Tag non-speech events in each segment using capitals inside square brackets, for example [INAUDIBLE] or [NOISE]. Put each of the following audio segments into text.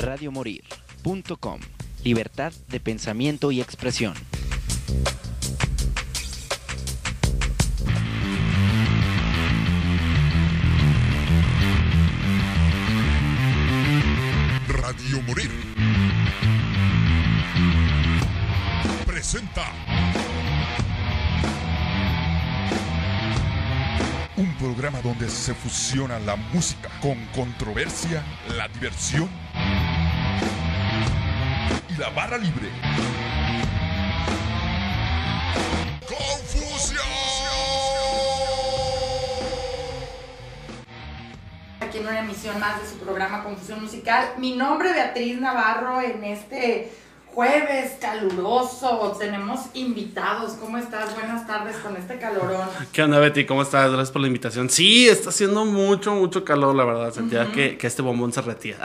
radiomorir.com. Libertad de pensamiento y expresión. Radio Morir. Presenta. Un programa donde se fusiona la música con controversia, la diversión la barra libre. aquí en una emisión más de su programa Confusión Musical. Mi nombre es Beatriz Navarro en este jueves caluroso. Tenemos invitados. ¿Cómo estás? Buenas tardes con este calorón. ¿Qué onda, Betty? ¿Cómo estás? Gracias por la invitación. Sí, está haciendo mucho, mucho calor, la verdad. Sentía que, que, este bombón se retía.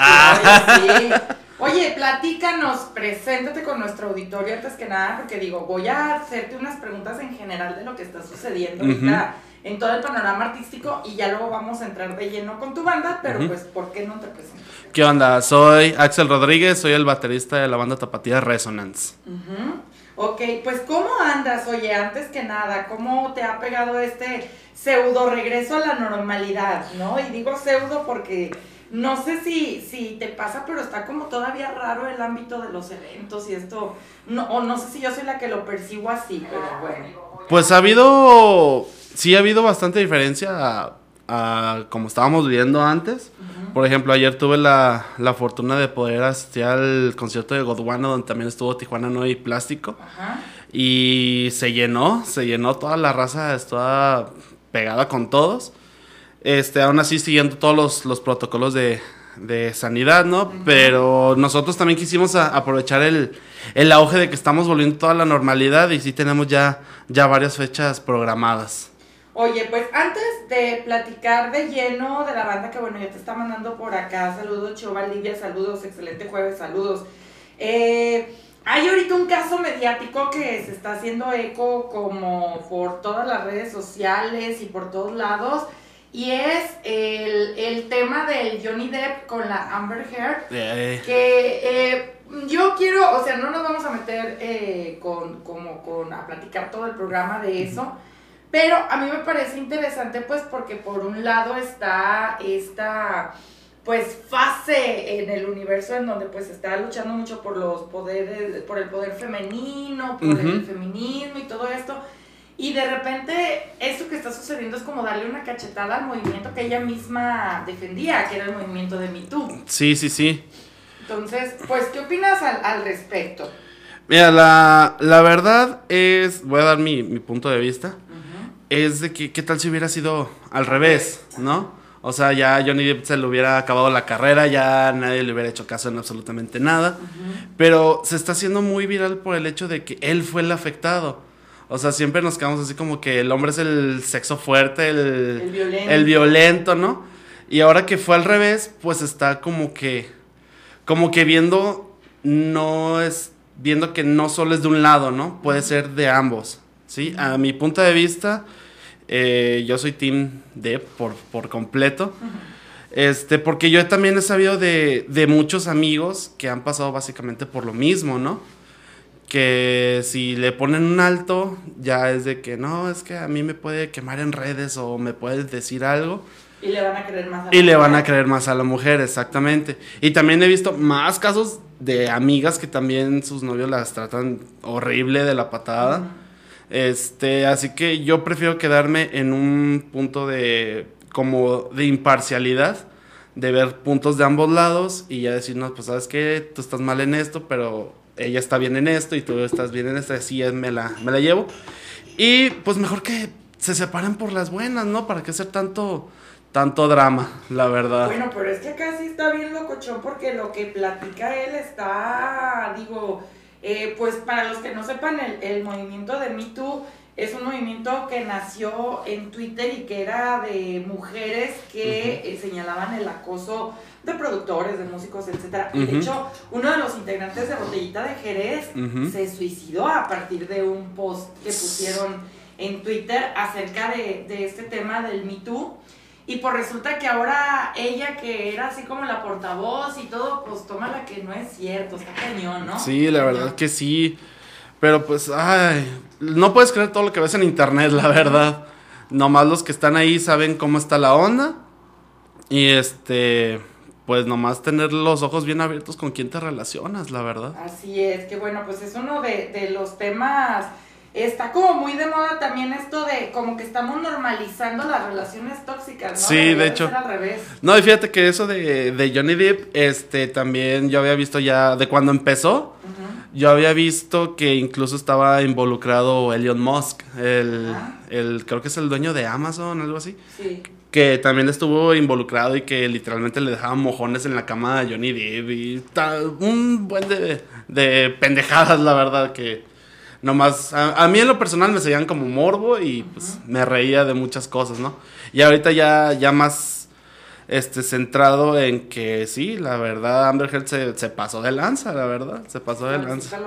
Oye, sí. [LAUGHS] Oye, platícanos, preséntate con nuestro auditorio antes que nada, porque digo, voy a hacerte unas preguntas en general de lo que está sucediendo ahorita en todo el panorama artístico y ya luego vamos a entrar de lleno con tu banda, pero pues, ¿por qué no te presentas? ¿Qué onda? Soy Axel Rodríguez, soy el baterista de la banda tapatía Resonance. Ok, pues ¿cómo andas? Oye, antes que nada, ¿cómo te ha pegado este pseudo regreso a la normalidad, no? Y digo pseudo porque no sé si, si te pasa, pero está como todavía raro el ámbito de los eventos y esto, no, o no sé si yo soy la que lo percibo así, pero bueno. Pues ha habido, sí ha habido bastante diferencia a, a como estábamos viviendo antes. Por ejemplo, ayer tuve la, la, fortuna de poder asistir al concierto de Godwana, donde también estuvo Tijuana No y Plástico. Ajá. Y se llenó, se llenó toda la raza, estaba pegada con todos. Este, aún así siguiendo todos los, los protocolos de, de, sanidad, ¿no? Uh -huh. Pero nosotros también quisimos aprovechar el, el, auge de que estamos volviendo toda la normalidad y sí tenemos ya, ya varias fechas programadas. Oye, pues antes de platicar de lleno de la banda que bueno, ya te está mandando por acá, saludos Chova Livia, saludos, excelente jueves, saludos. Eh, hay ahorita un caso mediático que se está haciendo eco como por todas las redes sociales y por todos lados. Y es el, el tema del Johnny Depp con la Amber Heard. Eh. Que eh, yo quiero, o sea, no nos vamos a meter eh, con, como con, a platicar todo el programa de eso. Uh -huh. Pero a mí me parece interesante, pues, porque por un lado está esta, pues, fase en el universo en donde, pues, está luchando mucho por los poderes, por el poder femenino, por uh -huh. el feminismo y todo esto. Y de repente, esto que está sucediendo es como darle una cachetada al movimiento que ella misma defendía, que era el movimiento de Me Too. Sí, sí, sí. Entonces, pues, ¿qué opinas al, al respecto? Mira, la, la, verdad es, voy a dar mi, mi punto de vista, uh -huh. es de que, ¿qué tal si hubiera sido al revés, no? O sea, ya Johnny Depp se le hubiera acabado la carrera, ya nadie le hubiera hecho caso en absolutamente nada, uh -huh. pero se está haciendo muy viral por el hecho de que él fue el afectado. O sea, siempre nos quedamos así como que el hombre es el sexo fuerte, el, el, violento. el violento, ¿no? Y ahora que fue al revés, pues está como que, como que viendo, no es, viendo que no solo es de un lado, ¿no? Puede ser de ambos, ¿sí? A mi punto de vista, eh, yo soy Team D por, por completo. Este, porque yo también he sabido de, de muchos amigos que han pasado básicamente por lo mismo, ¿no? Que si le ponen un alto, ya es de que no, es que a mí me puede quemar en redes o me puede decir algo. Y le van a creer más a la Y mujer. le van a creer más a la mujer, exactamente. Y también he visto más casos de amigas que también sus novios las tratan horrible de la patada. Uh -huh. Este, así que yo prefiero quedarme en un punto de como de imparcialidad, de ver puntos de ambos lados y ya decirnos, pues sabes que tú estás mal en esto, pero ella está bien en esto y tú estás bien en esto, así me la, me la llevo. Y pues mejor que se separen por las buenas, ¿no? ¿Para qué hacer tanto, tanto drama, la verdad? Bueno, pero es que acá sí está bien locochón porque lo que platica él está, digo, eh, pues para los que no sepan, el, el movimiento de Me Too es un movimiento que nació en Twitter y que era de mujeres que uh -huh. eh, señalaban el acoso de productores, de músicos, etc. Uh -huh. de hecho, uno de los integrantes de Botellita de Jerez uh -huh. se suicidó a partir de un post que pusieron en Twitter acerca de, de este tema del Me Too. Y pues resulta que ahora ella que era así como la portavoz y todo, pues toma la que no es cierto, está cañón, ¿no? Sí, la verdad que sí. Pero pues, ay, no puedes creer todo lo que ves en internet, la verdad. Nomás los que están ahí saben cómo está la onda. Y este, pues nomás tener los ojos bien abiertos con quién te relacionas, la verdad. Así es, que bueno, pues es uno de, de los temas está como muy de moda también esto de como que estamos normalizando las relaciones tóxicas, ¿no? Sí, de hecho. Al revés. No, y fíjate que eso de, de, Johnny Depp, este, también yo había visto ya de cuando empezó, yo había visto que incluso estaba involucrado Elon Musk, el, el, creo que es el dueño de Amazon, algo así. Sí. Que también estuvo involucrado y que literalmente le dejaban mojones en la cama a Johnny Depp y un buen de, de pendejadas, la verdad, que Nomás, a, a, mí en lo personal me seguían como morbo y pues me reía de muchas cosas, ¿no? Y ahorita ya, ya más este, centrado en que sí, la verdad, Amber Heard se, se pasó de lanza, la verdad, se pasó de lanza.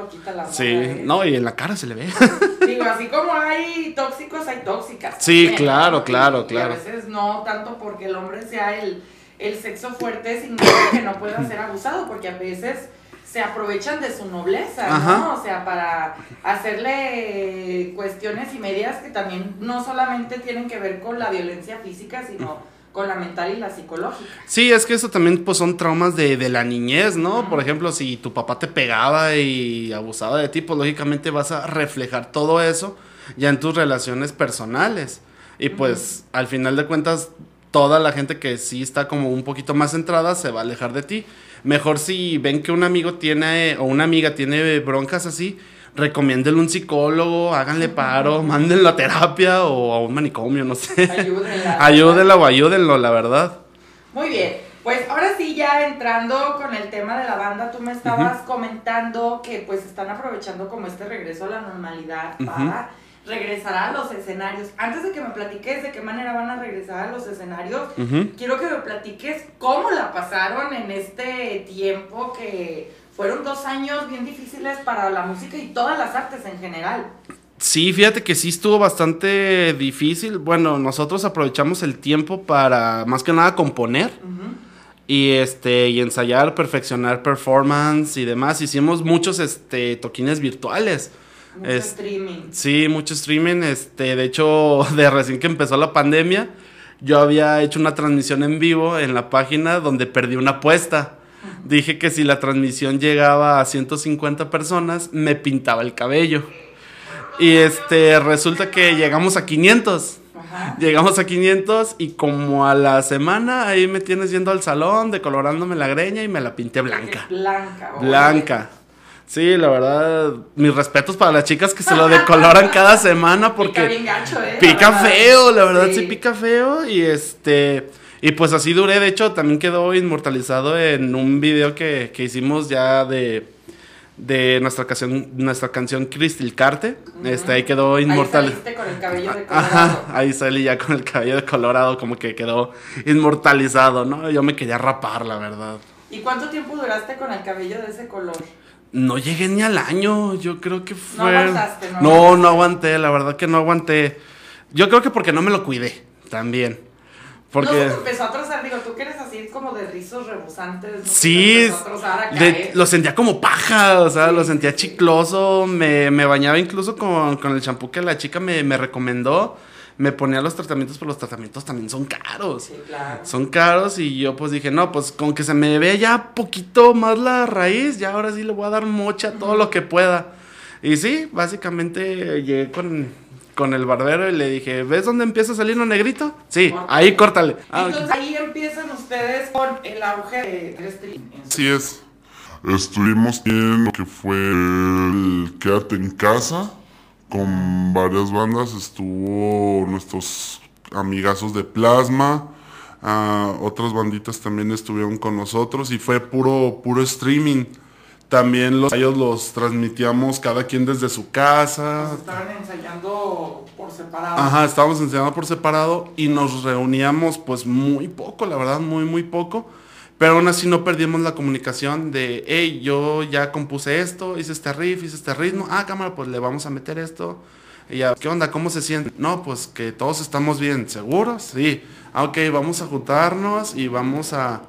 sí, ¿eh? no, y en la cara se le ve. [LAUGHS] Digo, así como hay tóxicos, hay tóxicas. Sí, claro, claro, claro. a veces no tanto porque el hombre sea el, el sexo fuerte, significa que no pueda ser abusado, porque a veces se aprovechan de su nobleza, ¿no? O sea, para hacerle cuestiones y medidas que también no solamente tienen que ver con la violencia física, sino con la mental y la psicológica. Sí, es que eso también pues son traumas de, de la niñez, ¿no? Por ejemplo, si tu papá te pegaba y abusaba de ti, pues lógicamente vas a reflejar todo eso ya en tus relaciones personales. Y pues al final de cuentas, toda la gente que sí está como un poquito más centrada se va a alejar de ti. Mejor si ven que un amigo tiene o una amiga tiene broncas así, recomiéndenle un psicólogo, háganle paro, mándenlo a terapia o a un manicomio, no sé. Ayúdenla. [LAUGHS] Ayúdenla o ayúdenlo, la verdad. Muy bien. Pues ahora sí, ya entrando con el tema de la banda, tú me estabas comentando que pues están aprovechando como este regreso a la normalidad para regresará a los escenarios. Antes de que me platiques de qué manera van a regresar a los escenarios, quiero que me platiques cómo la pasaron en este tiempo que fueron dos años bien difíciles para la música y todas las artes en general. Sí, fíjate que sí estuvo bastante difícil. Bueno, nosotros aprovechamos el tiempo para más que nada componer. Y este, y ensayar, perfeccionar performance y demás. Hicimos muchos este toquines virtuales. Mucho streaming. Sí, mucho streaming. Este, de hecho, [LAUGHS] de recién que empezó la pandemia, yo había hecho una transmisión en vivo en la página donde perdí una apuesta. Dije que si la transmisión llegaba a 150 personas, me pintaba el cabello. Y este, resulta que llegamos a 500. Llegamos a 500 y como a la semana ahí me tienes yendo al salón, decolorándome la greña y me la pinté blanca. Blanca. Blanca. Sí, la verdad, mis respetos para las chicas que se lo decoloran cada semana [LAUGHS] porque pica bien gacho, ¿eh? Pica feo, la verdad sí. pica feo y este y pues así duré, de hecho también quedó inmortalizado en un video que, que hicimos ya de de nuestra canción nuestra canción Crystal Carte, este ahí quedó inmortalizado. Ahí con el cabello de Ajá, ahí salí ya con el cabello de colorado como que quedó inmortalizado, ¿no? Yo me quería rapar, la verdad. ¿Y cuánto tiempo duraste con el cabello de ese color? No llegué ni al año, yo creo que fue... No aguantaste, ¿no? No, no aguanté, la verdad que no aguanté. Yo creo que porque no me lo cuidé, también. Porque... No, empezó a trozar, digo, tú que eres así como de rizos rebosantes. ¿no? Sí, de, lo sentía como paja, o sea, Sí, lo sentía chicloso, me, me bañaba incluso con, con el champú que la chica me, me recomendó, me ponía los tratamientos, pero los tratamientos también son caros. Sí, claro. Son caros y yo pues dije, no, pues con que se me vea ya poquito más la raíz, ya ahora sí le voy a dar mocha todo lo que pueda. Y sí, básicamente llegué con, con el barbero y le dije, ¿ves dónde empieza a salir lo negrito? Sí, Córtale. ahí córtale. Ah, Entonces ahí empiezan ustedes con el auge del stream. Así es. Estuvimos en lo que fue el Quédate en casa con varias bandas. Estuvo nuestros amigazos de Plasma. ah, otras banditas también estuvieron con nosotros y fue puro, puro streaming. También los ellos los transmitíamos cada quien desde su casa. Estaban ensayando por separado. Ajá, estábamos enseñando por separado y nos reuníamos pues muy poco, la verdad, muy, muy poco. Pero aún así no perdimos la comunicación de, hey, yo ya compuse esto, hice este riff, hice este ritmo. Ah, cámara, pues le vamos a meter esto. Y ya, ¿qué onda? ¿Cómo se siente? No, pues que todos estamos bien, ¿seguros? Sí. ah, ok, vamos a juntarnos y vamos a,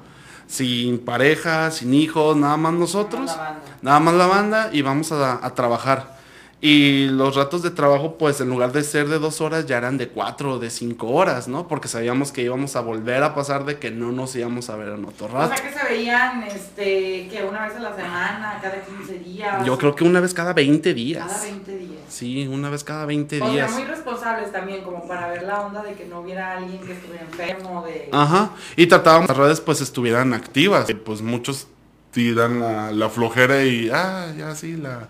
sin pareja, sin hijos, nada más nosotros, La banda. nada más la banda y vamos a, a trabajar. Y los ratos de trabajo, pues en lugar de ser de dos horas, ya eran de cuatro o de cinco horas, ¿no? Porque sabíamos que íbamos a volver a pasar de que no nos íbamos a ver en otro O rato. sea que se veían, este, que una vez a la semana, cada 15 días. Yo creo que una vez cada 20 días. Cada 20 días. Sí, una vez cada 20 O sea, días. muy responsables también, como para ver la onda de que no hubiera alguien que estuviera enfermo, de... Ajá. Y tratábamos que las redes pues estuvieran activas. Pues muchos Tiran la, la flojera y, ah, ya sí, la...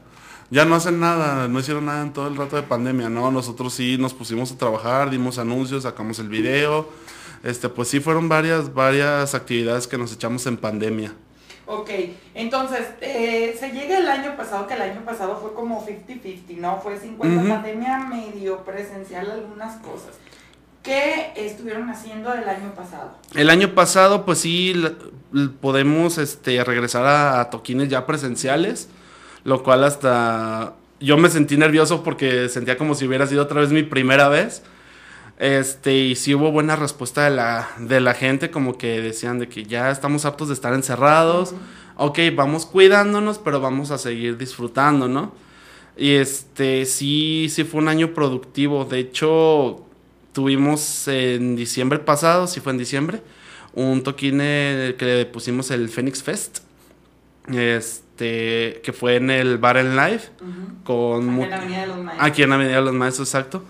ya no hacen nada, no hicieron nada en todo el rato de pandemia, ¿no? Nosotros sí nos pusimos a trabajar, dimos anuncios, sacamos el video. Este, pues sí fueron varias, varias actividades que nos echamos en pandemia. Ok, entonces, eh, se llega el año pasado, que el año pasado fue como 50-50, ¿no? Fue 50 Ujú. pandemia, medio presencial algunas cosas. ¿Qué estuvieron haciendo el año pasado? El año pasado, pues sí, podemos este, regresar a, a toquines ya presenciales, lo cual hasta yo me sentí nervioso porque sentía como si hubiera sido otra vez mi primera vez. Este, y sí hubo buena respuesta de la, de la gente, como que decían de que ya estamos hartos de estar encerrados. Ok, vamos cuidándonos, pero vamos a seguir disfrutando, ¿no? Y este, sí, sí fue un año productivo. De hecho, tuvimos en diciembre pasado, sí fue en diciembre, un toquín eh, que le pusimos el Phoenix Fest. Este, que fue en el Bar en Live con Aquí en la Avenida de los Maestros. Aquí en Avenida de los Maestros, exacto.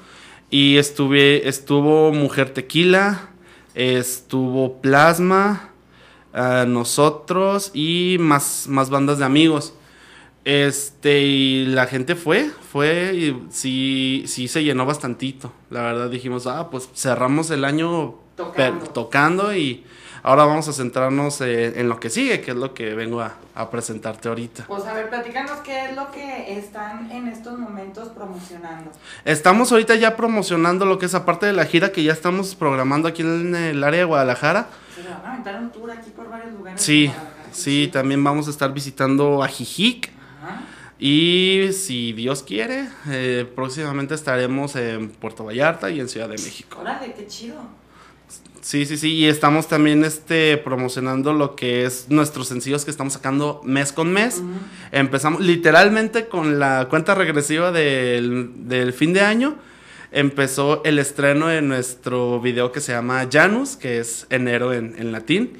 Y estuve, estuvo Mujer Tequila, estuvo Plasma, ah, nosotros y más, más bandas de amigos. Este, y la gente fue, fue, y sí, sí se llenó bastantito. La verdad dijimos, ah, pues cerramos el año Tocando. tocando y ahora vamos a centrarnos eh, en lo que sigue, que es lo que vengo a, a presentarte ahorita. Pues a ver, platícanos qué es lo que están en estos momentos promocionando. Estamos ahorita ya promocionando lo que es aparte de la gira que ya estamos programando aquí en el área de Guadalajara. Se van a aventar un tour aquí por varios lugares. Sí, sí, también vamos a estar visitando a Jijic. Ajá. Y si Dios quiere, eh, próximamente estaremos en Puerto Vallarta y en Ciudad de México. Órale, qué chido. Sí, sí, sí. Y estamos también este, promocionando lo que es nuestros sencillos que estamos sacando mes con mes. Empezamos literalmente con la cuenta regresiva del, del fin de año. Empezó el estreno de nuestro video que se llama Janus, que es enero en, en latín.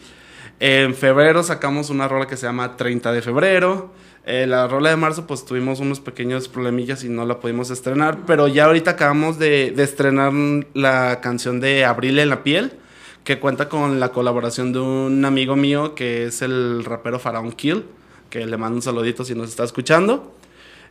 En febrero sacamos una rola que se llama 30 de febrero. Eh, la rola de marzo, pues tuvimos unos pequeños problemillas y no la pudimos estrenar. Pero ya ahorita acabamos de, de estrenar la canción de Abril en la piel, que cuenta con la colaboración de un amigo mío que es el rapero Faraón Kill, que le mando un saludito si nos está escuchando.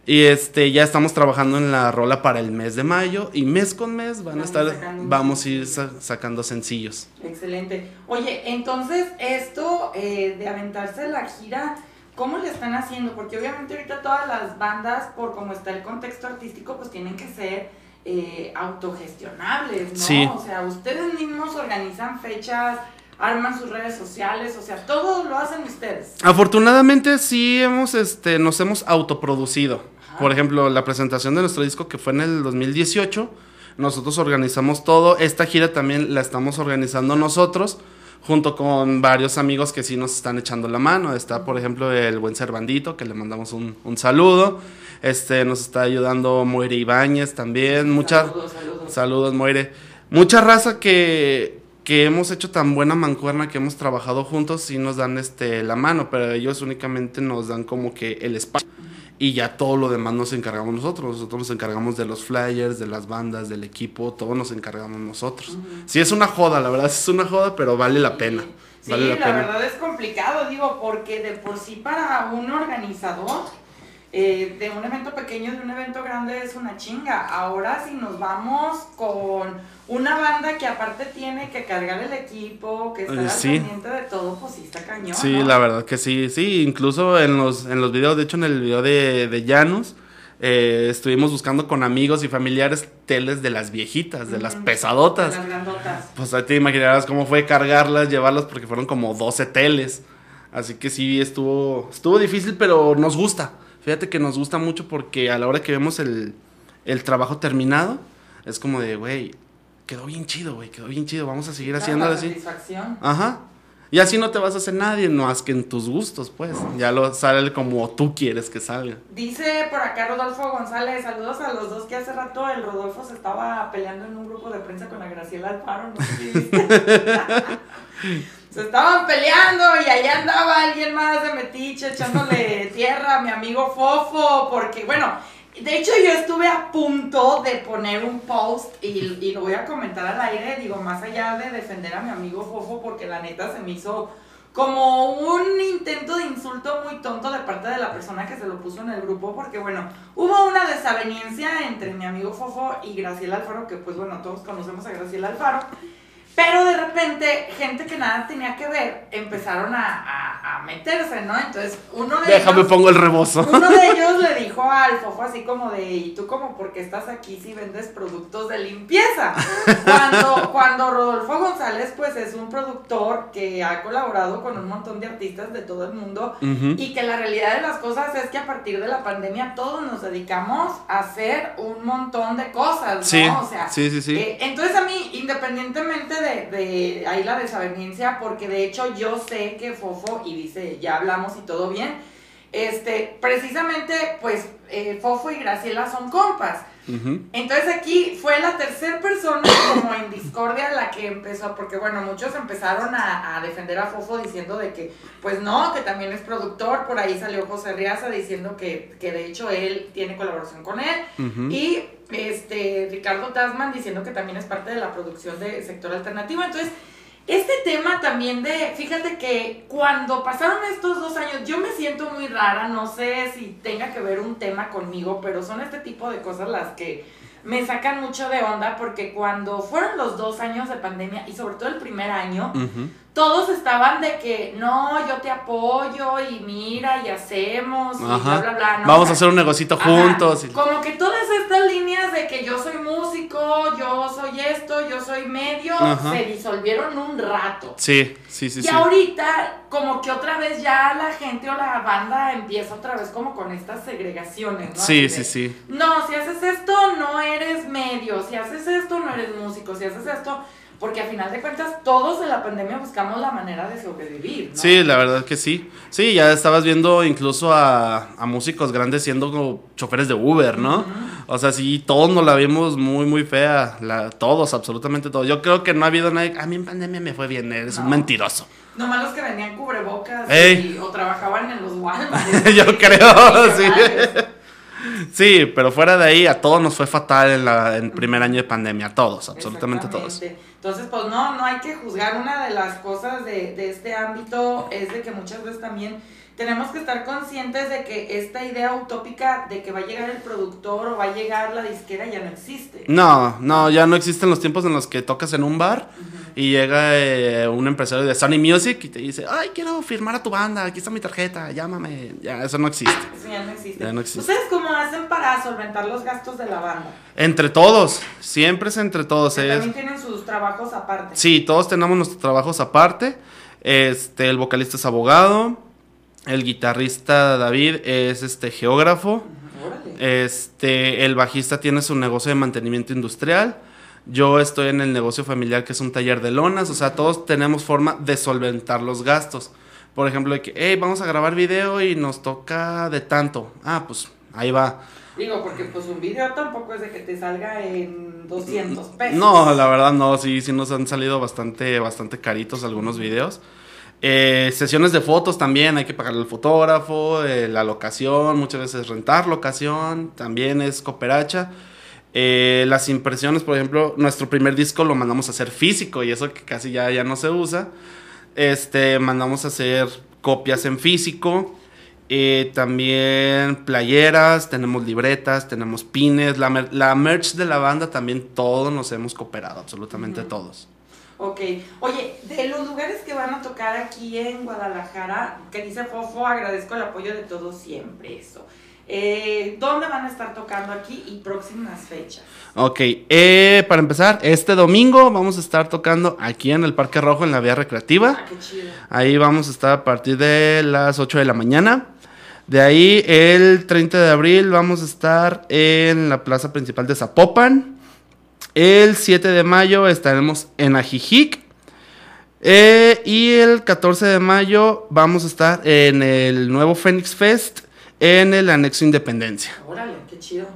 Y este, ya estamos trabajando en la rola para el mes de mayo y mes con mes van a Vamos estar, sacando un vamos a ir sa- sacando sencillos. Excelente. Oye, entonces esto eh, de aventarse la gira, ¿cómo le están haciendo? Porque obviamente ahorita todas las bandas, por cómo está el contexto artístico, pues tienen que ser eh, autogestionables, ¿no? Sí. O sea, ustedes mismos organizan fechas, arman sus redes sociales, o sea, todo lo hacen ustedes. Afortunadamente sí hemos, este, nos hemos autoproducido. Ajá. Por ejemplo, la presentación de nuestro disco que fue en el 2018, nosotros organizamos todo. Esta gira también la estamos organizando nosotros, junto con varios amigos que sí nos están echando la mano. Está, por ejemplo, el buen Cervandito, que le mandamos un, un saludo. Este, nos está ayudando Moire Ibáñez también. Mucha, Saludos, saludos. Saludos, Moire. Mucha raza que, que hemos hecho tan buena mancuerna, que hemos trabajado juntos, sí nos dan este, la mano, pero ellos únicamente nos dan como que el espacio. Y ya todo lo demás nos encargamos nosotros. Nosotros nos encargamos de los flyers, de las bandas, del equipo, todo nos encargamos nosotros. Sí, es una joda, la verdad es una joda, pero vale la pena. Sí, vale la, la, pena. verdad es complicado, digo, porque de por sí para un organizador eh, de un evento pequeño, de un evento grande es una chinga. Ahora si nos vamos con una banda que aparte tiene que cargar el equipo, que está Eh, al sí. pendiente de todo, pues sí está cañón. Sí, ¿no? la verdad que sí, sí, incluso en los, en los videos, de hecho en el video de, de Janus, eh, estuvimos buscando con amigos y familiares teles de las viejitas, de las pesadotas. Las grandotas. Pues ahí te imaginarás cómo fue cargarlas, llevarlas, porque fueron como 12 teles. Así que sí, estuvo, estuvo difícil, pero nos gusta. Fíjate que nos gusta mucho porque a la hora que vemos el, el trabajo terminado, es como de, güey, quedó bien chido, güey, quedó bien chido, vamos a seguir Claro, haciéndolo así. satisfacción. Ajá. Y así no te vas a hacer nadie, no más que en tus gustos, pues. Ya lo sale como tú quieres que salga. Dice por acá Rodolfo González, saludos a los dos que hace rato el Rodolfo se estaba peleando en un grupo de prensa con la Graciela Alfaro, no sé si viste. [LAUGHS] se estaban peleando y allá andaba alguien más de metiche echándole [LAUGHS] tierra a mi amigo Fofo, porque bueno, de hecho yo estuve a punto de poner un post y, y lo voy a comentar al aire, digo, más allá de defender a mi amigo Fofo, porque la neta se me hizo como un intento de insulto muy tonto de parte de la persona que se lo puso en el grupo, porque bueno, hubo una desaveniencia entre mi amigo Fofo y Graciela Alfaro, que pues bueno, todos conocemos a Graciela Alfaro, pero de repente, gente que nada tenía que ver, empezaron a, a- a meterse, ¿no? Entonces, uno de Déjame ellos... pongo el rebozo. Uno de [LAUGHS] ellos le dijo al fofo así como de, ¿y tú como por qué estás aquí si vendes productos de limpieza? Cuando, [LAUGHS] cuando Rodolfo González pues es un productor que ha colaborado con un montón de artistas de todo el mundo Ujú. y que la realidad de las cosas es que a partir de la pandemia todos nos dedicamos a hacer un montón de cosas, ¿no? Sí, o sea, sí, sí, sí. eh, entonces a mí, independientemente de, de ahí la desaveniencia, porque de hecho yo sé que Fofo, y dice, ya hablamos y todo bien, este, precisamente, pues, eh, Fofo y Graciela son compas. Entonces aquí fue la tercera persona como en discordia la que empezó, porque bueno, muchos empezaron a, a defender a Fofo diciendo de que, pues no, que también es productor, por ahí salió José Riaza diciendo que, que de hecho él tiene colaboración con él, y este Ricardo Tasman diciendo que también es parte de la producción de sector alternativo. Entonces, este tema también de, fíjate que cuando pasaron estos dos años, yo me siento muy rara, no sé si tenga que ver un tema conmigo, pero son este tipo de cosas las que me sacan mucho de onda, porque cuando fueron los dos años de pandemia, y sobre todo el primer año. Todos estaban de que, no, yo te apoyo, y mira, y hacemos, y bla, bla, bla. ¿no? Vamos a hacer un negocito juntos. y- Como que todas estas líneas de que yo soy músico, yo soy esto, yo soy medio, Ajá. se disolvieron un rato. Sí, sí, sí, y sí. ahorita, como que otra vez ya la gente o la banda empieza otra vez como con estas segregaciones, ¿no? Sí, sí, sí. No, si haces esto, no eres medio. Si haces esto, no eres músico. Si haces esto, porque a final de cuentas, todos en la pandemia buscamos la manera de sobrevivir, ¿no? Sí, la verdad que sí. Sí, ya estabas viendo incluso a, a músicos grandes siendo como choferes de Uber, ¿no? O sea, sí, todos nos la vimos muy, muy fea. La, todos, absolutamente todos. Yo creo que no ha habido nadie. A mí en pandemia me fue bien, eres un No. mentiroso. Nomás los que vendían cubrebocas y- o trabajaban en los Walmart. [LAUGHS] Yo creo, sí. Sí, pero fuera de ahí, a todos nos fue fatal en, la, en primer año de pandemia. A todos, absolutamente todos. Exactamente. Entonces, pues no, no hay que juzgar. Una de las cosas de, de este ámbito es de que muchas veces también tenemos que estar conscientes de que esta idea utópica de que va a llegar el productor o va a llegar la disquera ya no existe. No, no, ya no existen los tiempos en los que tocas en un bar y llega eh, un empresario de Sony Music y te dice, ay, quiero firmar a tu banda, aquí está mi tarjeta, llámame. Ya, eso no existe. Eso ya no existe. Ya no existe. ¿Ustedes cómo hacen para solventar los gastos de la banda? Entre todos, siempre es entre todos. Que es- también tienen sus trabajos aparte. Sí, todos tenemos nuestros trabajos aparte. Este, el vocalista es abogado, el guitarrista David es este geógrafo. Órale. Este, el bajista tiene su negocio de mantenimiento industrial. Yo estoy en el negocio familiar que es un taller de lonas. O sea, todos tenemos forma de solventar los gastos. Por ejemplo, de que, hey, vamos a grabar video y nos toca de tanto. Ah, pues ahí va. Digo, porque pues un video tampoco es de que te salga en 200 pesos. No, la verdad no, sí, sí nos han salido bastante, bastante caritos algunos videos. Eh, sesiones de fotos también, hay que pagarle al fotógrafo, eh, la locación, muchas veces rentar locación, también es cooperacha. Eh, las impresiones, por ejemplo, nuestro primer disco lo mandamos a hacer físico y eso que casi ya, ya no se usa. Este, mandamos a hacer copias en físico. Eh, también playeras, tenemos libretas, tenemos pines, la, mer- la merch de la banda también todos nos hemos cooperado, absolutamente todos. Ok, oye, de los lugares que van a tocar aquí en Guadalajara, que dice Fofo, agradezco el apoyo de todos siempre, eso. Eh, ¿Dónde van a estar tocando aquí y próximas fechas? Ok, eh, para empezar, este domingo vamos a estar tocando aquí en el Parque Rojo en la Vía Recreativa. Ah, qué chido. Ahí vamos a estar a partir de las 8 de la mañana. De ahí, el 30 de abril, vamos a estar en la plaza principal de Zapopan. El 7 de mayo estaremos en Ajijic. Eh, y el 14 de mayo vamos a estar en el nuevo Phoenix Fest en el anexo Independencia. Órale, qué chido.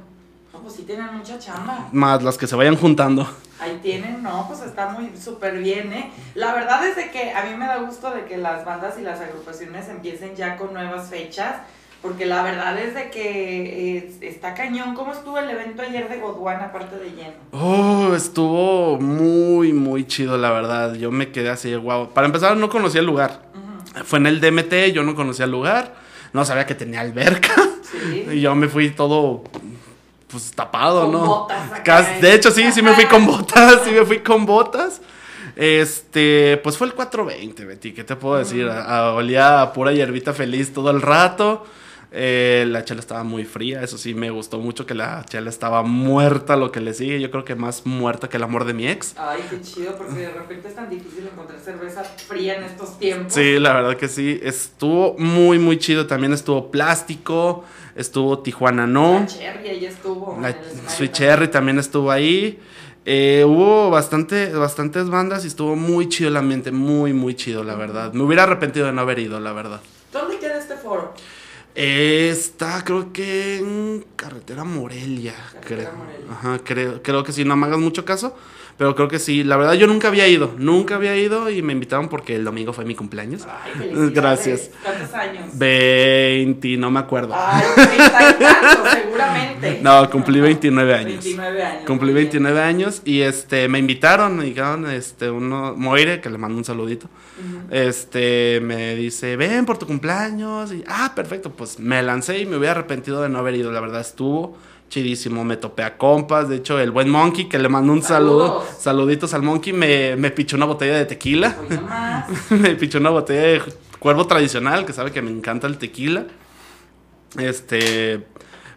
No, pues sí tienen mucha chamba. Más las que se vayan juntando. Ahí tienen, no, pues está muy súper bien, ¿eh? La verdad es de que a mí me da gusto de que las bandas y las agrupaciones empiecen ya con nuevas fechas, porque la verdad es de que eh, está cañón. ¿Cómo estuvo el evento ayer de Godwana, aparte de lleno? Oh, estuvo muy, muy chido, la verdad. Yo me quedé así, wow. Para empezar, no conocía el lugar. Fue en el DMT, yo no conocía el lugar. No sabía que tenía alberca. Sí. [LAUGHS] Y yo me fui todo, pues, tapado, Con ¿no? botas de hecho, sí, sí me fui con botas, sí me fui con botas. Este, pues fue el 420, Betty, ¿qué te puedo decir? A- a- olía a pura hierbita feliz todo el rato. Eh, la chela estaba muy fría, eso sí, me gustó mucho que la chela estaba muerta, lo que le sigue. Yo creo que más muerta que el amor de mi ex. Ay, qué chido, porque de repente es tan difícil encontrar cerveza fría en estos tiempos. Sí, la verdad que sí. Estuvo muy, muy chido. También estuvo Plástico, estuvo Tijuana No. La Cherry ahí estuvo. La Sweet también. Cherry también estuvo ahí. Eh, hubo bastante, bastantes bandas y estuvo muy chido el ambiente, muy, muy chido, la verdad. Me hubiera arrepentido de no haber ido, la verdad. ¿Dónde queda este foro? Eh, está, creo que en Carretera Morelia. Carretera creo. Morelia. Ajá, creo, creo que sí, no me hagas mucho caso. Pero creo que sí. La verdad, yo nunca había ido. Nunca había ido y me invitaron porque el domingo fue mi cumpleaños. Ay. [LAUGHS] Gracias. ¿Cuántos años? 20, no me acuerdo. Ay, treinta y tantos, [LAUGHS] seguramente. No, cumplí 29 años. 29 años. Cumplí muy bien. 29 años y este me invitaron, me dijeron, este, uno, Moire, que le mando un saludito. Este me dice, ven por tu cumpleaños. Y, ah, perfecto, pues me lancé y me hubiera arrepentido de no haber ido. La verdad estuvo chidísimo. Me topé a compas. De hecho, el buen Monkey, que le mando un saludo. Saluditos al Monkey, me, me pichó una botella de tequila. Nomás. [LAUGHS] me pichó una botella de cuervo tradicional, que sabe que me encanta el tequila. Este.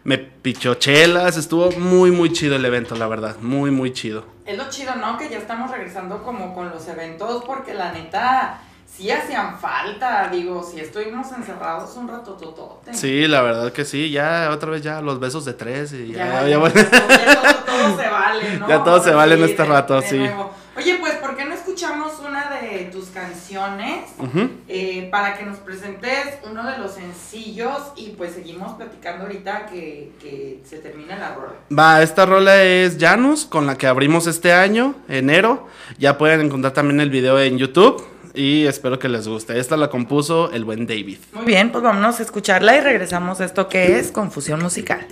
Me pichó chelas, estuvo muy, muy chido el evento, la verdad. Muy, muy chido. Es lo chido, ¿no? Que ya estamos regresando como con los eventos, porque la neta sí hacían falta. Digo, si estuvimos encerrados un rato totote. Sí, la verdad que sí. Ya otra vez ya los besos de tres y ya, Ya, ya, ya, todo, todo se vale, [LAUGHS] ¿no? Ya todo se vale en este de- rato, de sí. nuevo. Oye, pues, ¿por qué no escuchamos una de tus canciones eh, para que nos presentes uno de los sencillos y pues seguimos platicando ahorita que, que se termina la rola? Va, esta rola es Janus, con la que abrimos este año, enero. Ya pueden encontrar también el video en YouTube y espero que les guste. Esta la compuso el buen David. Muy bien, pues vámonos a escucharla y regresamos a esto que es Confusión Musical.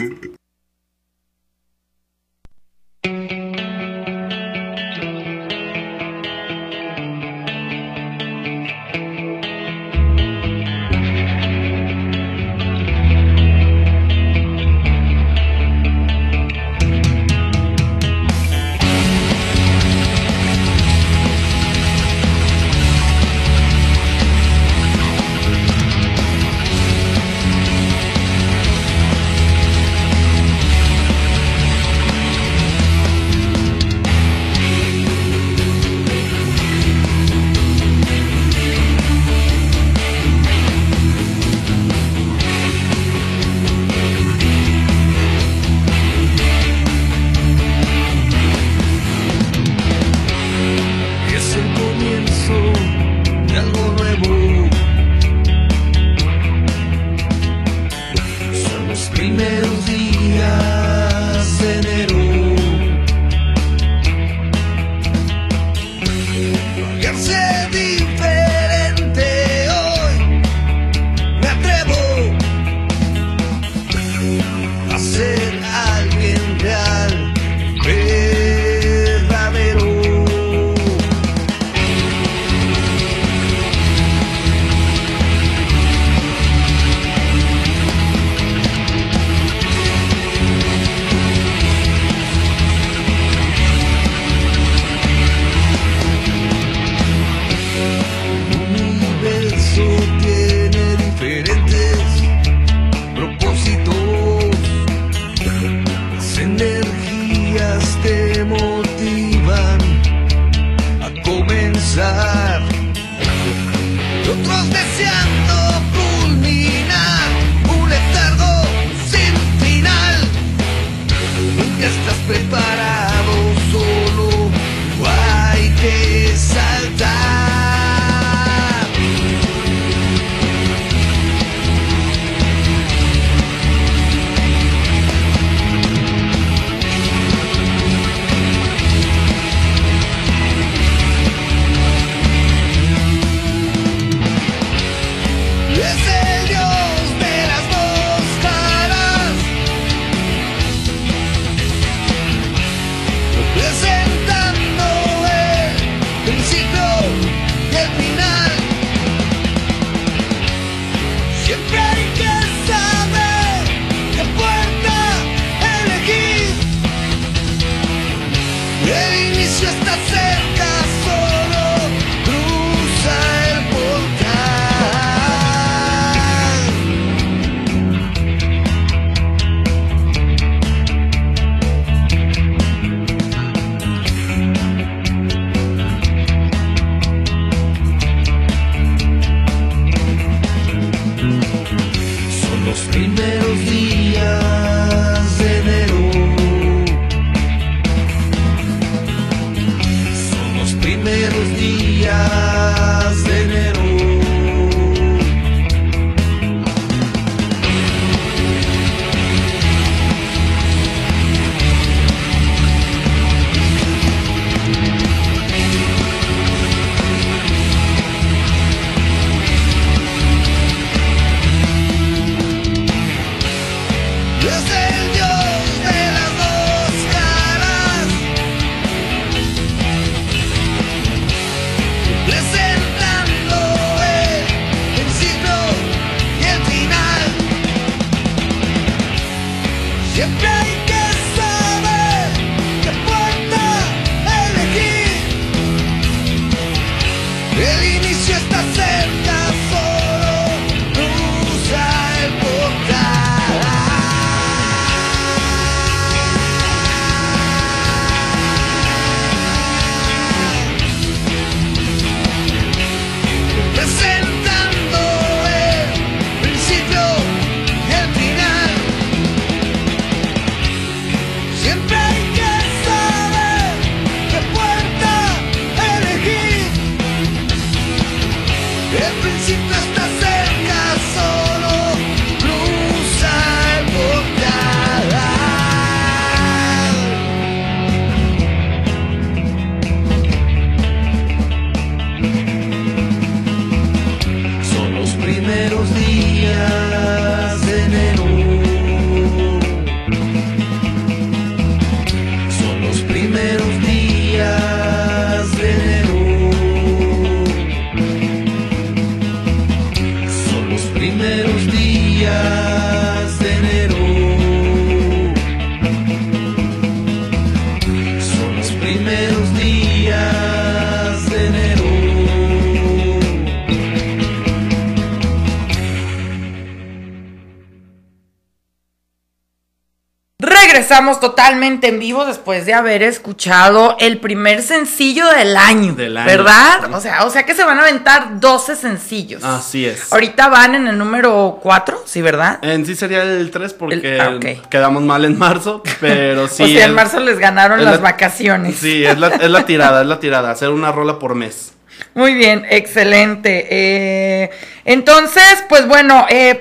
Totalmente en vivo después de haber escuchado el primer sencillo del año, Del año. ¿verdad? O sea, o sea que se van a aventar 12 sencillos. Así es. Ahorita van en el número 4, ¿sí, verdad? En sí sería el 3 porque El- ah, quedamos mal en marzo, pero [LAUGHS] sí. o sea, en marzo les ganaron las la- vacaciones. Sí, es la, es la [LAUGHS] tirada, es la tirada, hacer una rola por mes. Muy bien, excelente. Eh, entonces, pues bueno, eh,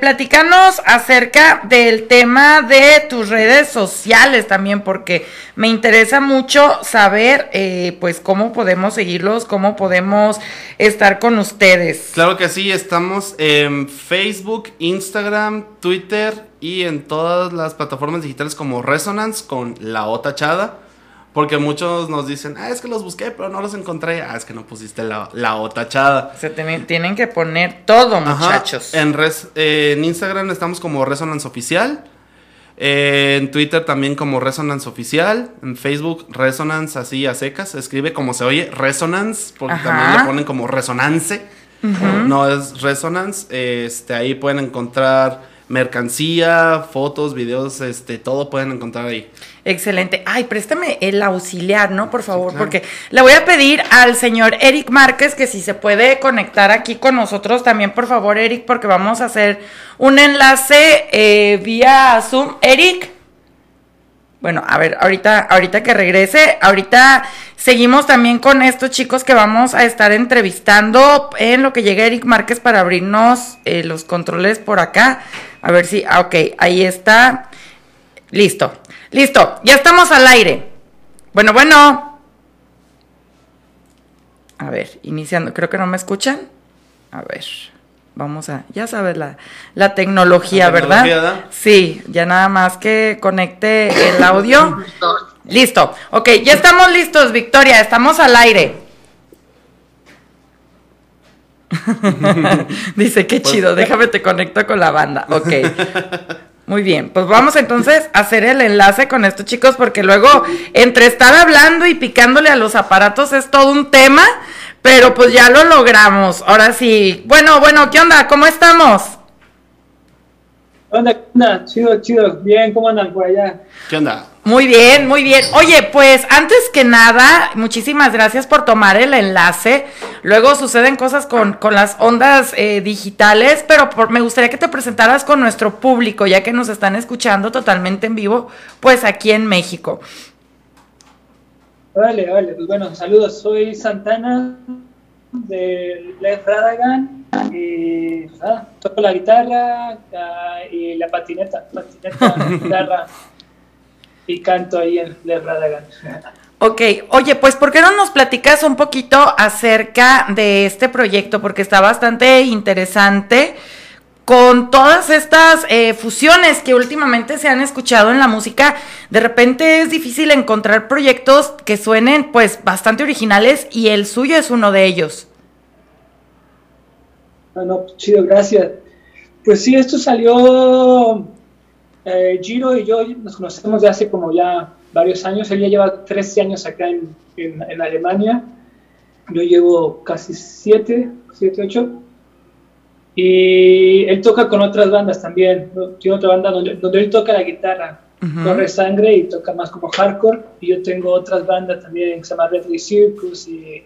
acerca del tema de tus redes sociales también, porque me interesa mucho saber, eh, pues, cómo podemos seguirlos, cómo podemos estar con ustedes. Claro que sí, estamos en Facebook, Instagram, Twitter y en todas las plataformas digitales como Resonance con la O tachada. Porque muchos nos dicen, ah, es que los busqué, pero no los encontré. Ah, es que no pusiste la, la O tachada. Se tienen, tienen que poner todo, Ajá, muchachos. En, res- eh, en Instagram estamos como Resonance Oficial. Eh, en Twitter también como Resonance Oficial. En Facebook Resonance así a secas. Se escribe como se oye Resonance. Porque Ajá. también le ponen como Resonance. No es Resonance. Este, ahí pueden encontrar mercancía, fotos, videos, este, todo pueden encontrar ahí. Excelente. Ay, préstame el auxiliar, ¿no? Por favor, claro. porque le voy a pedir al señor Eric Márquez que si se puede conectar aquí con nosotros también, por favor, Eric, porque vamos a hacer un enlace eh, vía Zoom. Eric. Bueno, a ver, ahorita, ahorita que regrese, ahorita seguimos también con estos chicos que vamos a estar entrevistando en lo que llega Eric Márquez para abrirnos eh, los controles por acá. A ver si, ah, ok, ahí está. Listo, listo, ya estamos al aire. Bueno, bueno. A ver, iniciando, creo que no me escuchan. A ver, vamos a, ya sabes, la, la tecnología, La ¿verdad? tecnología, ¿verdad? Sí, ya nada más que conecte el audio. Listo, ok, ya estamos listos, Victoria, estamos al aire. [LAUGHS] Dice, qué chido, déjame te conecto con la banda. [LAUGHS] Ok. Muy bien, pues vamos entonces a hacer el enlace con estos chicos porque luego entre estar hablando y picándole a los aparatos es todo un tema, pero pues ya lo logramos. Ahora sí, bueno, bueno, ¿qué onda? ¿Cómo estamos? ¿Qué onda? ¿Qué onda? Chido, chido. Bien, ¿cómo andan por allá? ¿Qué onda? Muy bien, muy bien. Oye, pues antes que nada, muchísimas gracias por tomar el enlace. Luego suceden cosas con, con las ondas eh, digitales, pero por- me gustaría que te presentaras con nuestro público, ya que nos están escuchando totalmente en vivo, pues aquí en México. Vale, vale, pues bueno, saludos, soy Santana de Led Radagan y pues, toco la guitarra ah, y la patineta, patineta, [LAUGHS] guitarra y canto ahí en Led Radagan. Ok, oye, pues ¿por qué no nos platicas un poquito acerca de este proyecto? Porque está bastante interesante con todas estas eh, fusiones que últimamente se han escuchado en la música. De repente es difícil encontrar proyectos que suenen pues bastante originales y el suyo es uno de ellos. Bueno, chido, gracias. Pues sí, esto salió, eh, Giro y yo nos conocemos de hace como ya varios años, él ya lleva 13 años acá en, en, en Alemania, yo llevo casi 7, 7, 8, y él toca con otras bandas también, tiene otra banda donde, donde él toca la guitarra, Ujú. corre sangre y toca más como hardcore, y yo tengo otras bandas también que se llama Red Circus y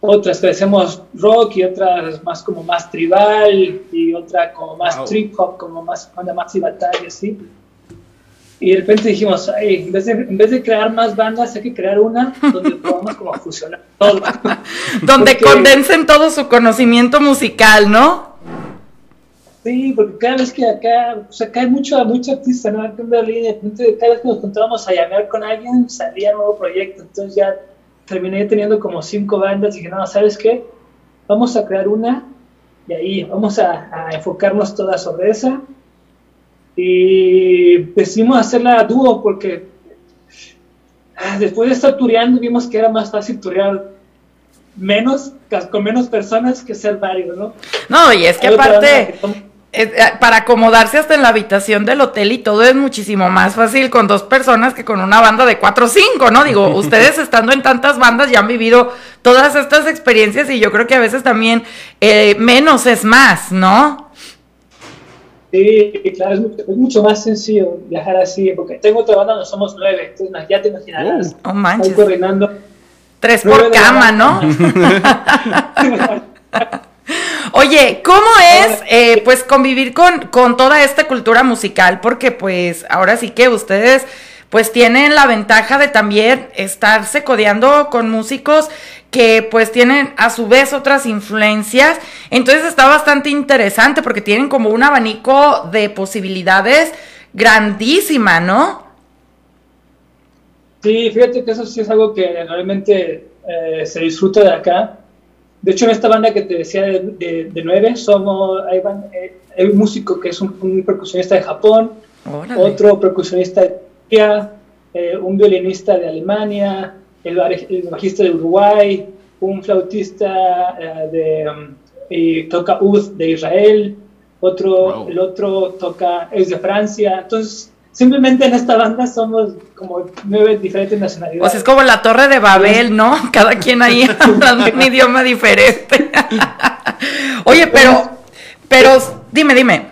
otras que hacemos rock y otras más como más tribal y otra como más Wow. trip hop, como más banda más y batalla, así. Y de repente dijimos, "Ay, en vez, de, en vez de crear más bandas, hay que crear una donde [LAUGHS] podamos como fusionar todo. [LAUGHS] Donde Porque- condensen todo su conocimiento musical, ¿no? Sí, porque cada vez que acá, o sea, acá hay mucho, mucho artista, ¿no? Acá en Berlín, de repente, cada vez que nos encontrábamos a llamar con alguien, salía nuevo proyecto. Entonces ya terminé teniendo como cinco bandas y dije, no, ¿sabes qué? Vamos a crear una y ahí vamos a, a enfocarnos todas sobre esa. Y decidimos hacerla a dúo porque ah, después de estar tureando vimos que era más fácil turear menos, con menos personas que ser varios, ¿no? No, y es que aparte... Eh, para acomodarse hasta en la habitación del hotel y todo es muchísimo más fácil con dos personas que con una banda de cuatro o cinco, ¿no? Digo, [LAUGHS] ustedes estando en tantas bandas ya han vivido todas estas experiencias y yo creo que a veces también eh, menos es más, ¿no? Sí, claro, es mucho, es mucho más sencillo viajar así, porque tengo otra banda donde somos nueve, entonces ya te imaginarás. Oh manches. coordinando. Tres por cama, ¿no? [LAUGHS] [LAUGHS] Oye, ¿cómo es eh, pues convivir con, con toda esta cultura musical? Porque pues ahora sí que ustedes pues tienen la ventaja de también estarse codeando con músicos que pues tienen a su vez otras influencias. Entonces está bastante interesante porque tienen como un abanico de posibilidades grandísima, ¿no? Sí, fíjate que eso sí es algo que realmente eh, se disfruta de acá. De hecho, en esta banda que te decía de, de- de nueve, somos, hay, eh, hay un músico que es un, un percusionista de Japón, Órale. otro percusionista de Turquía, eh, un violinista de Alemania, el, bajista de Uruguay, un flautista eh, de um, y toca ud de Israel, otro, Wow. el otro toca es de Francia. Entonces, simplemente en esta banda somos como nueve diferentes nacionalidades. Pues es como la torre de Babel, ¿no? Cada quien ahí [LAUGHS] hablando un idioma diferente. [LAUGHS] Oye, pero, pero, dime, dime.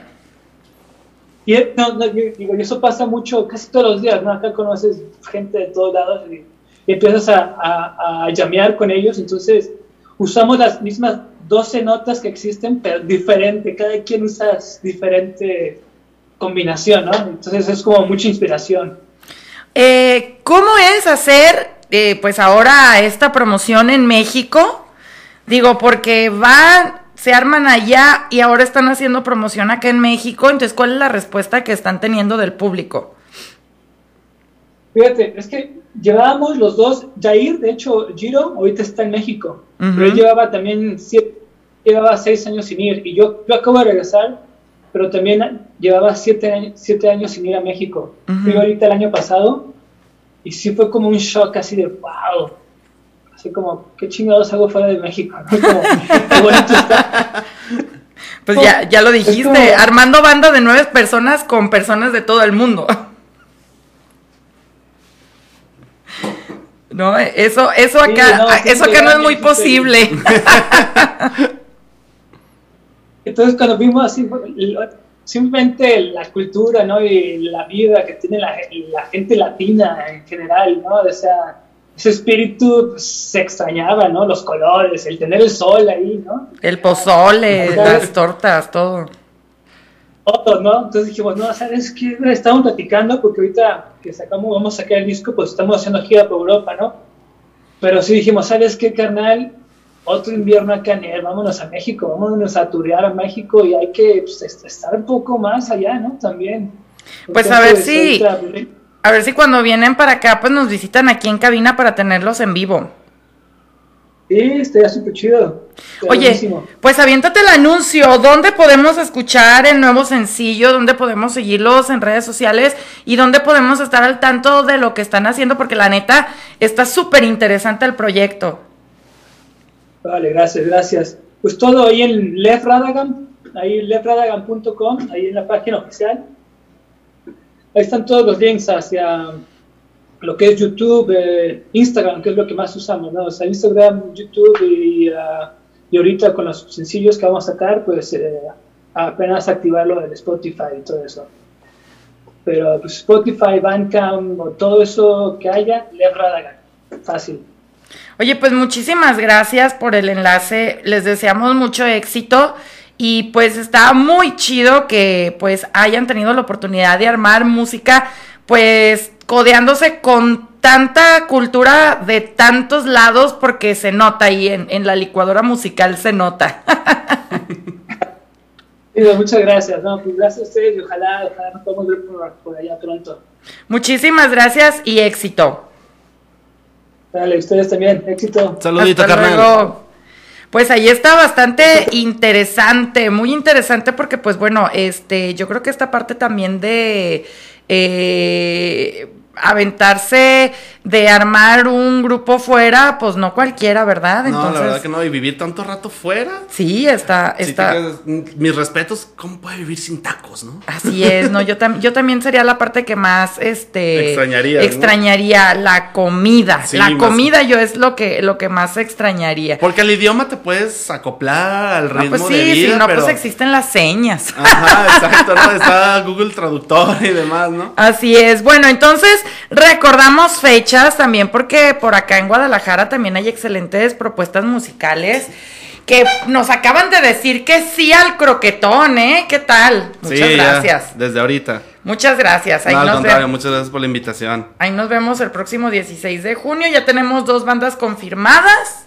Y no, no, yo digo, eso pasa mucho, casi todos los días, ¿no? Acá conoces gente de todos lados y, y empiezas a, a, a llamear con ellos, entonces usamos las mismas 12 notas que existen, pero diferente, cada quien usa diferente combinación, ¿no? Entonces es como mucha inspiración. Eh, ¿Cómo es hacer, eh, pues ahora esta promoción en México? Digo, porque van, se arman allá y ahora están haciendo promoción acá en México. Entonces, ¿cuál es la respuesta que están teniendo del público? Fíjate, es que llevábamos los dos, Jair, de hecho, Giro, ahorita está en México, pero él llevaba también siete, llevaba seis años sin ir, y yo, yo acabo de regresar, pero también llevaba siete, años- siete años sin ir a México. Ujú. Fui ahorita el año pasado, y sí fue como un shock así de, wow, así como, ¿qué chingados hago fuera de México? ¿no? Como, qué bonito está. [LAUGHS] Pues ya, ya lo dijiste, como- armando banda de nueve personas con personas de todo el mundo. [LAUGHS] No, eso, eso Sí, acá, no, sí, eso acá no es muy posible. [LAUGHS] Entonces cuando vimos así, simplemente la cultura, ¿no? Y la vida que tiene la, la gente latina en general, ¿no? O sea, ese espíritu pues, se extrañaba, ¿no? Los colores, el tener el sol ahí, ¿no? El pozole, las tortas, todo. Todo, ¿no? Entonces dijimos, no, ¿sabes qué? Estamos platicando porque ahorita que sacamos, vamos a sacar el disco, pues estamos haciendo gira por Europa, ¿no? Pero sí dijimos, ¿sabes qué, carnal? Otro invierno acá en él, vámonos a México, vámonos a turear a México y hay que pues, est- estar un poco más allá, ¿no? También. Pues, a ver si- A ver si cuando vienen para acá, pues nos visitan aquí en cabina para tenerlos en vivo. Sí, estaría súper chido. Oye, buenísimo. pues aviéntate el anuncio. ¿Dónde podemos escuchar el nuevo sencillo? ¿Dónde podemos seguirlos en redes sociales? ¿Y dónde podemos estar al tanto de lo que están haciendo? Porque la neta está súper interesante el proyecto. Vale, gracias, gracias. Pues todo ahí en Lev Radagan, ahí levradagan.com, ahí en la página oficial. Ahí están todos los links hacia lo que es YouTube, eh, Instagram, que es lo que más usamos, ¿no? O sea, Instagram, YouTube y, ah, y ahorita con los sencillos que vamos a sacar, pues eh, apenas activarlo del Spotify y todo eso. Pero pues Spotify, Bandcamp, o todo eso que haya, Lev Radagan, fácil. Oye, pues muchísimas gracias por el enlace. Les deseamos mucho éxito. Y pues está muy chido que pues hayan tenido la oportunidad de armar música, pues codeándose con tanta cultura de tantos lados, porque se nota ahí en, en la licuadora musical, se nota. [LAUGHS] Muchas gracias, no, pues gracias a ustedes y ojalá, ojalá nos podamos ver por, por allá pronto. Muchísimas gracias y éxito. Dale, ustedes también, éxito. Saludito, Hasta carnal. luego. Pues ahí está bastante interesante, muy interesante porque pues bueno, este, yo creo que esta parte también de eh, aventarse, de armar un grupo fuera, pues no cualquiera, ¿verdad? No, la verdad que no, y vivir tanto rato fuera. sí, está, está. quedas- mis respetos, ¿cómo puede vivir sin tacos, no? Así es, no, yo, tam- yo también sería la parte que más este Extrañarías, ¿no? extrañaría la comida. Sí, la más- comida yo es lo que lo que más extrañaría. Porque al idioma te puedes acoplar al No, ritmo pues de sí, vida, si no, pero... pues existen las señas. Ajá, exacto, ¿no? Está Google Traductor y demás, ¿no? Así es. Bueno, entonces recordamos fechas también porque por acá en Guadalajara también hay excelentes propuestas musicales que nos acaban de decir que sí al croquetón, ¿eh? ¿Qué tal? Muchas Sí, ya, gracias. desde ahorita. Muchas gracias. Ahí No, al nos, contrario, muchas gracias por la invitación. ahí nos vemos el próximo 16 de junio. Ya tenemos dos bandas confirmadas.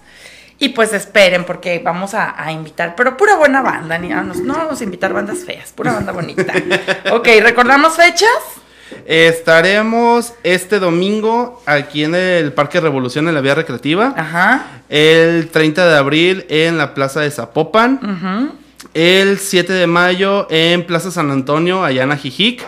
Y pues esperen, porque vamos a, a invitar, pero pura buena banda, ni, ah, no, no vamos a invitar bandas feas, pura banda bonita. [LAUGHS] ok, ¿recordamos fechas? Estaremos este domingo aquí en el Parque Revolución en la Vía Recreativa. Ajá. El 30 de abril en la Plaza de Zapopan. El 7 de mayo en Plaza San Antonio, allá en Ajijic.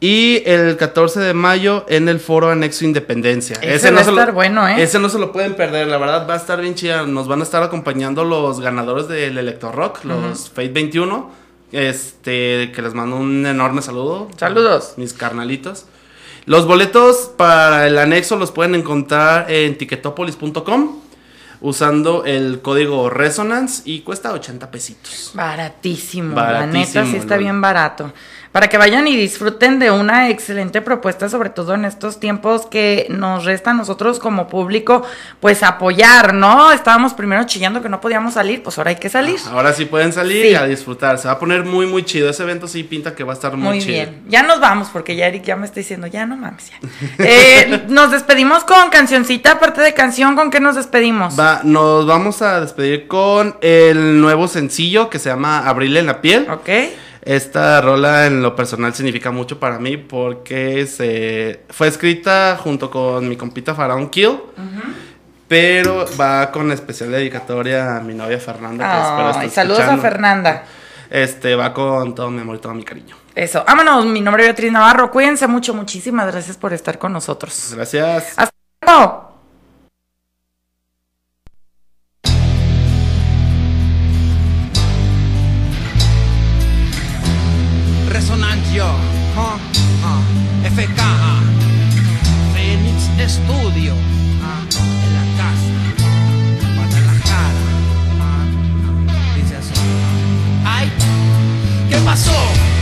Y el 14 de mayo en el Foro Anexo Independencia. Ese va a lo- estar bueno, ¿eh? Ese no se lo pueden perder, la verdad va a estar bien chida. Nos van a estar acompañando los ganadores del Electro Rock, los Fate 21. Este, que les mando un enorme saludo. Saludos. Mis carnalitos. Los boletos para el anexo los pueden encontrar en ticketopolis.com usando el código Resonance y cuesta 80 pesitos. Baratísimo, la neta Baratísimo, sí está bien barato. Para que vayan y disfruten de una excelente propuesta, sobre todo en estos tiempos que nos resta a nosotros como público, pues apoyar, ¿no? Estábamos primero chillando que no podíamos salir, pues ahora hay que salir. Ahora sí pueden salir Sí. y a disfrutar. Se va a poner muy, muy chido. Ese evento sí pinta que va a estar muy, Muy chido. bien. Ya nos vamos porque ya Eric ya me está diciendo, ya no mames, ya. [LAUGHS] Eh, nos despedimos con cancioncita, aparte de canción, ¿con qué nos despedimos? Va, nos vamos a despedir con el nuevo sencillo que se llama Abril en la piel. ¿Ok? Esta rola en lo personal significa mucho para mí porque se fue escrita junto con mi compita Faraón Kill. Pero va con especial dedicatoria a mi novia Fernanda. que estés saludos a. Fernanda. Este va con todo mi amor y todo mi cariño. Eso. Vámonos, mi nombre es Beatriz Navarro. Cuídense mucho, muchísimas gracias por estar con nosotros. Gracias. Hasta luego. FK, Phoenix Studio, ah, en la casa, Guadalajara, ah, dice así. ¿qué pasó?